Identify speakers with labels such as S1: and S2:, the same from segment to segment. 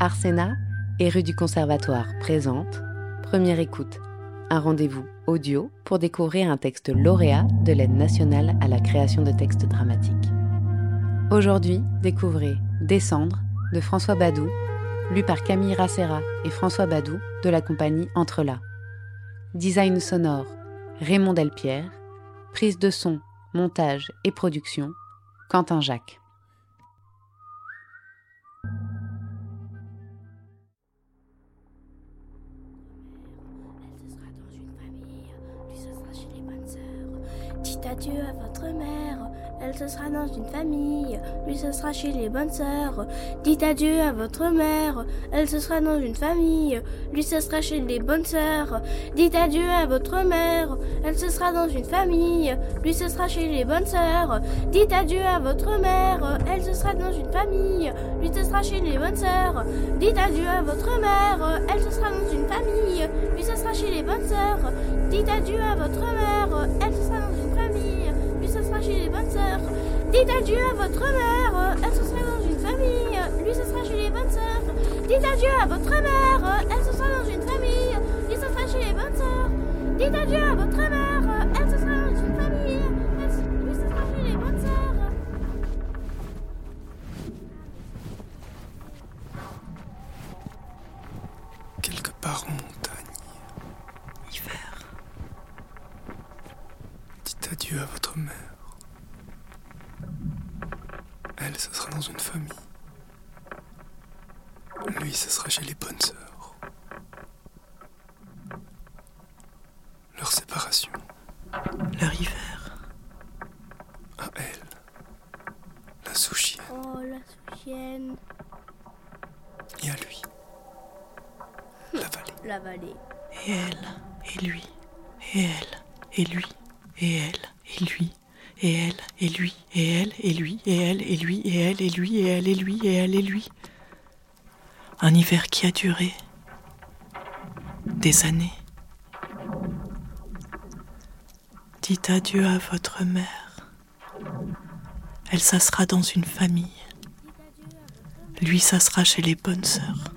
S1: Arsena et rue du Conservatoire présente Première écoute, un rendez-vous audio pour découvrir un texte lauréat de l'aide nationale à la création de textes dramatiques. Aujourd'hui, découvrez Descendre de François Badou, lu par Camille Racera et François Badou de la compagnie Entrela. Design sonore Raymond Delpierre, prise de son, montage et production Quentin Jacques.
S2: Adieu à votre mère, elle se sera dans une famille, lui ce sera chez les bonnes sœurs. Dites adieu à votre mère, elle se sera dans une famille, lui ce sera chez les bonnes sœurs. Dites adieu à votre mère, elle se sera dans une famille, lui ce sera chez les bonnes sœurs. Dites adieu à votre mère, elle se sera dans une famille, lui ce sera chez les bonnes sœurs. Dites adieu à votre mère, elle se sera dans une famille, lui ce sera chez les bonnes sœurs. Dites adieu à votre mère, elle Dites adieu à votre mère, elle se sera dans une famille, lui ce sera chez les bonnes sœurs. Dites adieu à votre mère, elle se sera dans une famille, lui ce sera chez les bonnes sœurs. Dites adieu à votre mère, Elle, ce sera
S3: dans une famille. Lui, ce sera chez les bonnes sœurs. Leur séparation
S4: Leur hiver.
S3: à elle. La sous-chienne
S2: Oh la sous-chienne,
S3: et à lui. La vallée.
S2: la vallée.
S4: Et elle, et lui, et elle, et lui, et elle, et lui, et elle, et lui, et elle, et lui, et elle, et lui, et elle, et lui, et elle, et lui, et elle, et lui. Un hiver qui a duré des années. Dites adieu à votre mère. Elle s'assera dans une famille. Lui s'assera chez les bonnes sœurs.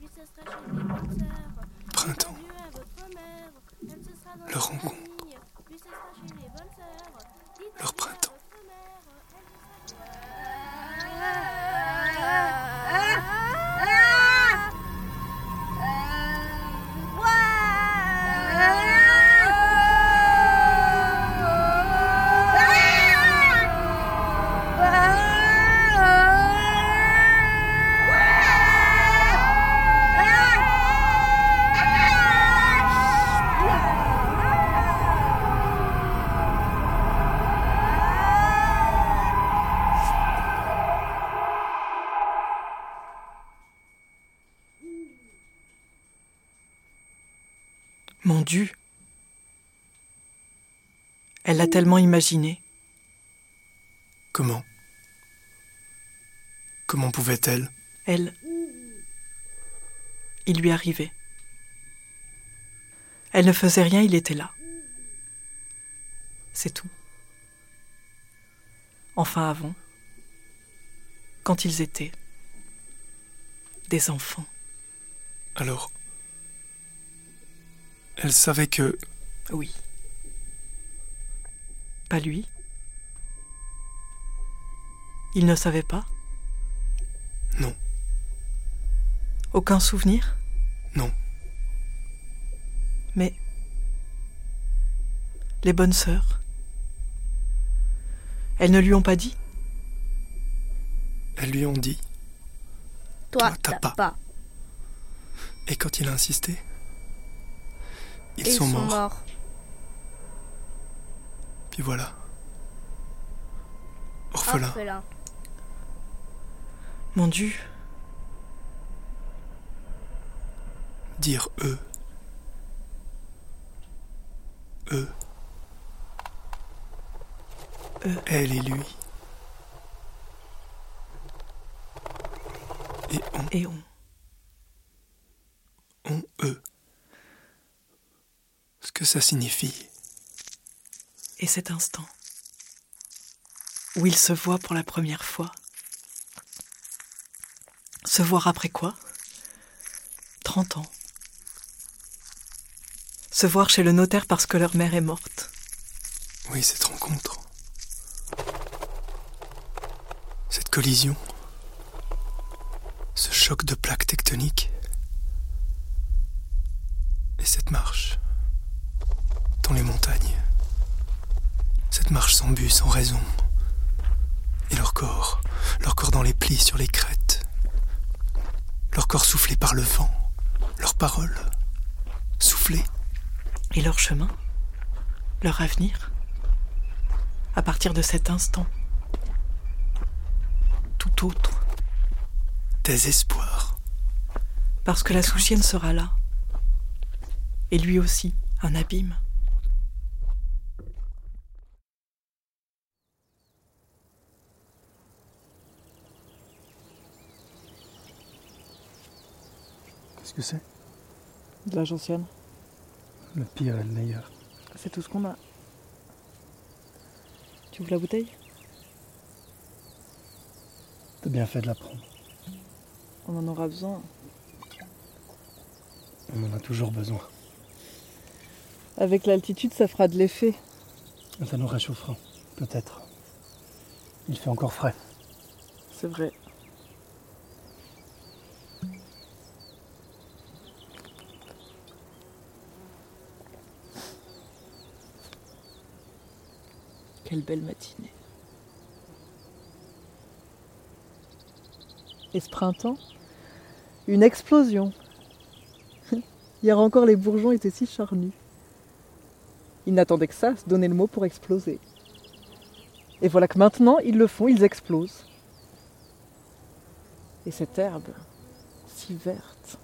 S2: Lui ce sera chez les bonnes sœurs.
S3: Printemps.
S2: Adieu à Elle
S4: l'a tellement imaginé.
S3: Comment? Comment pouvait-elle?
S4: Elle. Il lui arrivait. Elle ne faisait rien, il était là. C'est tout. Enfin avant, quand ils étaient des enfants.
S3: Alors, elle savait que
S4: Oui. Pas lui. Il ne savait pas?
S3: Non,
S4: Aucun souvenir?
S3: Non,
S4: Mais les bonnes sœurs, elles ne lui ont pas dit?
S3: Elles lui ont dit.
S2: Toi,
S3: Toi, t'as
S2: t'as
S3: pas.
S2: pas.
S3: Et quand il a insisté, ils,
S2: Ils
S3: sont,
S2: sont
S3: morts.
S2: morts.
S3: Puis voilà. Orphelin.
S2: Orphelin.
S4: Mon Dieu,
S3: Dire eux. Eux.
S4: Eux.
S3: Elle et lui. Et on,
S4: et on.
S3: on, eux. Ce que ça signifie.
S4: Et cet instant où ils se voient pour la première fois. Se voir après quoi? Trente ans. Se voir chez le notaire parce que leur mère est morte.
S3: Oui, cette rencontre. Cette collision. Ce choc de plaques tectoniques. Et cette marche. Dans les montagnes. Cette marche sans but, sans raison. Et leur corps. Leur corps dans les plis sur les crêtes. Leur corps soufflé par le vent. Leurs paroles. Soufflées.
S4: Et leur chemin Leur avenir À partir de cet instant Tout autre.
S3: Désespoir.
S4: Parce que la souchienne sera là. Et lui aussi, un abîme.
S3: Que c'est
S4: De la gentiane.
S3: Le pire et le meilleur.
S4: C'est tout ce qu'on a. Tu ouvres la bouteille?
S3: T'as bien fait de la prendre.
S4: On en aura besoin.
S3: On en a toujours besoin.
S4: Avec l'altitude, ça fera de l'effet.
S3: Ça nous réchauffera, peut-être. Il fait encore frais.
S4: C'est vrai. Quelle belle matinée. Et ce printemps, une explosion. Hier encore, les bourgeons étaient si charnus. Ils n'attendaient que ça, se donner le mot pour exploser. Et voilà que maintenant, ils le font, ils explosent. Et cette herbe, si verte,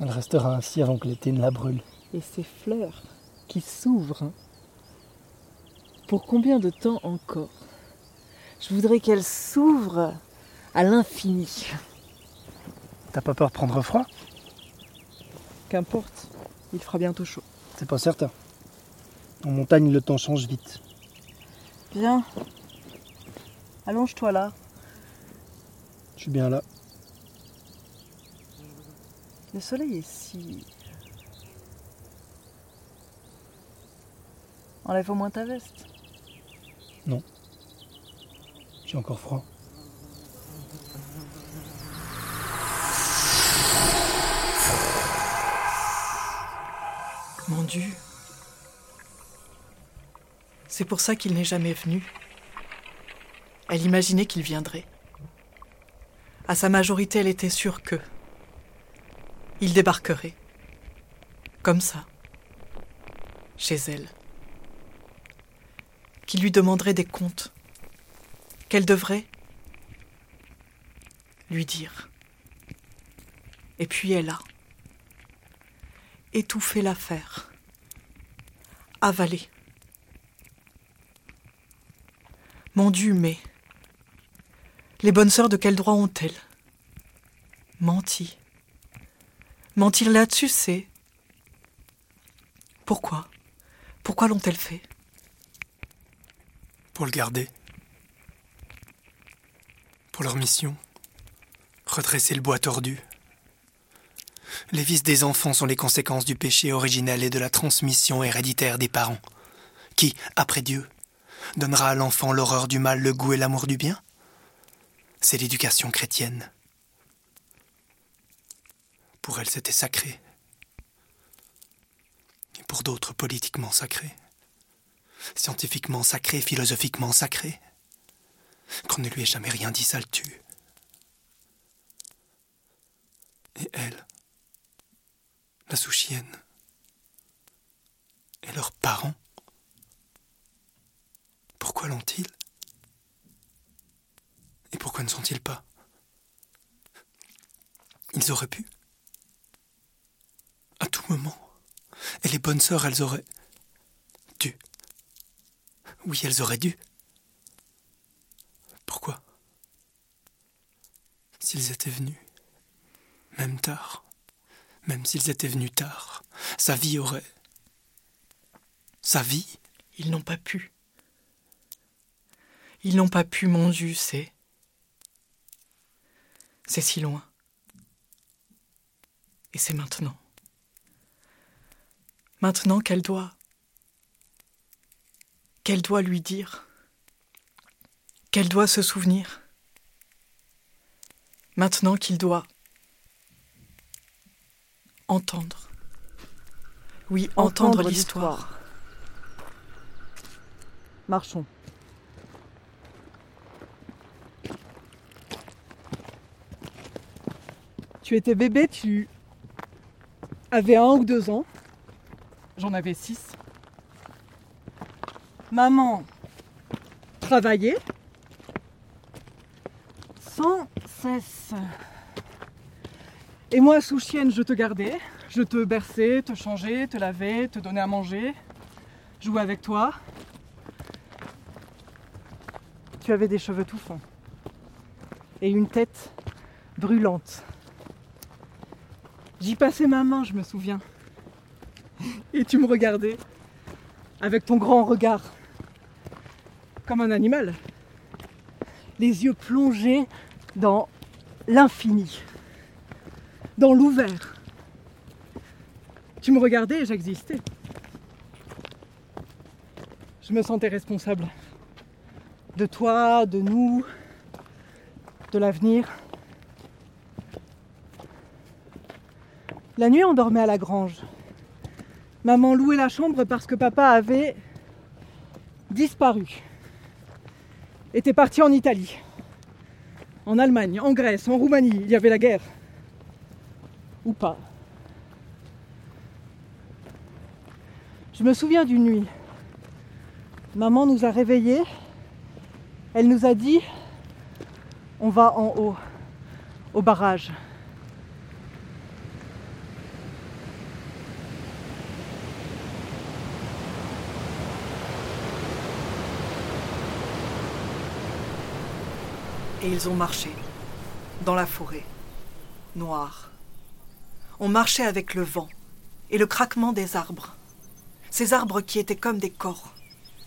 S3: Elle restera ainsi avant que l'été ne la brûle.
S4: et ces fleurs qui s'ouvrent. Pour combien de temps encore? Je voudrais qu'elles s'ouvrent à l'infini.
S3: T'as pas peur de prendre froid?
S4: Qu'importe, il fera bientôt chaud.
S3: C'est pas certain. En montagne, le temps change vite.
S4: Viens, allonge-toi là.
S3: Je suis bien là.
S4: Le soleil est si... Enlève au moins ta veste.
S3: J'ai encore froid.
S4: Mon Dieu. C'est pour ça qu'il n'est jamais venu. Elle imaginait qu'il viendrait. À sa majorité, elle était sûre que. Il débarquerait. Comme ça. Chez elle. Qu'il lui demanderait des comptes. Qu'elle devrait lui dire. Et puis elle a étouffer l'affaire, avaler. Mon Dieu, mais les bonnes sœurs de quel droit ont-elles Menti? Mentir là-dessus, c'est... Pourquoi? Pourquoi l'ont-elles fait?
S3: Pour le garder. Pour leur mission. Redresser le bois tordu. Les vices des enfants sont les conséquences du péché originel et de la transmission héréditaire des parents. Qui, après Dieu, donnera à l'enfant l'horreur du mal, le goût et l'amour du bien C'est l'éducation chrétienne. Pour elle, c'était sacré. Et pour d'autres, politiquement sacré. Scientifiquement sacré, philosophiquement sacré. Qu'on ne lui ait jamais rien dit, ça le tue. Et elle la souchienne et leurs parents Pourquoi l'ont-ils? Et pourquoi ne sont-ils pas? Ils auraient pu. À tout moment. Et les bonnes sœurs, elles auraient. Oui, elles auraient dû. Pourquoi? S'ils étaient venus, même tard, même s'ils étaient venus tard, sa vie aurait... Sa vie
S4: Ils n'ont pas pu. Ils n'ont pas pu, mon Dieu, c'est. C'est si loin. Et c'est maintenant. Maintenant qu'elle doit. Qu'elle doit lui dire. Qu'elle doit se souvenir. Maintenant qu'il doit entendre. Oui, entendre, l'histoire.
S5: Marchons. Tu étais bébé, tu avais un ou deux ans. J'en avais six. Maman travaillait sans cesse. Et moi, sous chienne, je te gardais. Je te berçais, te changeais, te lavais, te donnais à manger, jouais avec toi. Tu avais des cheveux tout fins et une tête brûlante. J'y passais ma main, je me souviens. Et tu me regardais avec ton grand regard, comme un animal, les yeux plongés dans l'infini, dans l'ouvert. Tu me regardais et j'existais. Je me sentais responsable de toi, de nous, de l'avenir. La nuit, on dormait à la grange. Maman louait la chambre parce que papa avait disparu. Était parti en Italie, en Allemagne, en Grèce, en Roumanie. Il y avait la guerre. Ou pas. Je me souviens d'une nuit. Maman nous a réveillés. Elle nous a dit on va en haut, au barrage.
S4: Et ils ont marché, dans la forêt, noire. On marchait avec le vent et le craquement des arbres. Ces arbres qui étaient comme des corps,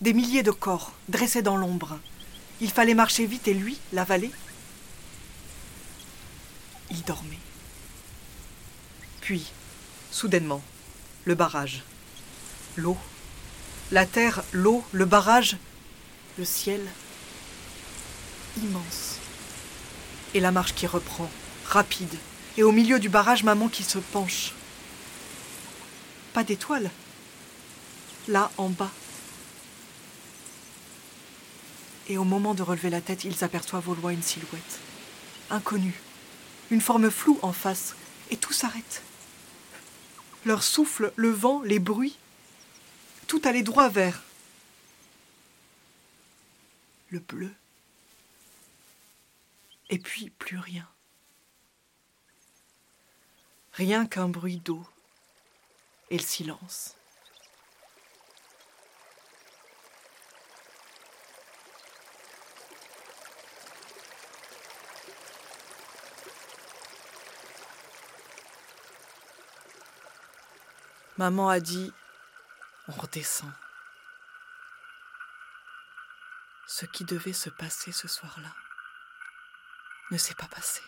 S4: des milliers de corps dressés dans l'ombre. Il fallait marcher vite et lui, la vallée, il dormait. Puis, soudainement, le barrage, l'eau, la terre, l'eau, le barrage, le ciel, immense. Et la marche qui reprend, rapide, et au milieu du barrage, maman qui se penche. Pas d'étoile, là en bas. Et au moment de relever la tête, ils aperçoivent au loin une silhouette, inconnue, une forme floue en face, et tout s'arrête. Leur souffle, le vent, les bruits, tout allait droit vers le bleu. Et puis plus rien. Rien qu'un bruit d'eau et le silence. Maman a dit On redescend. Ce qui devait se passer ce soir-là ne s'est pas passé.